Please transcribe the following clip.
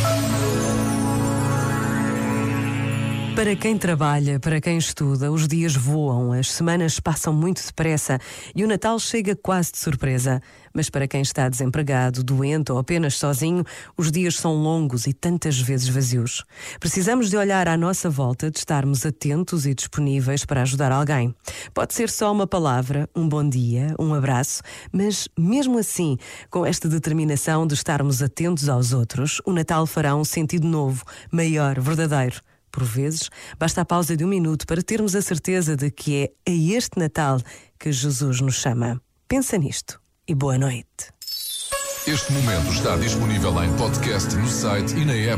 Thank you. Para quem trabalha, para quem estuda, os dias voam, as semanas passam muito depressa e o Natal chega quase de surpresa. Mas para quem está desempregado, doente ou apenas sozinho, os dias são longos e tantas vezes vazios. Precisamos de olhar à nossa volta, de estarmos atentos e disponíveis para ajudar alguém. Pode ser só uma palavra, um bom dia, um abraço, mas mesmo assim, com esta determinação de estarmos atentos aos outros, o Natal fará um sentido novo, maior, verdadeiro. Por vezes, basta a pausa de um minuto para termos a certeza de que é a este Natal que Jesus nos chama. Pensa nisto e boa noite. Este momento está disponível em podcast no site e na app.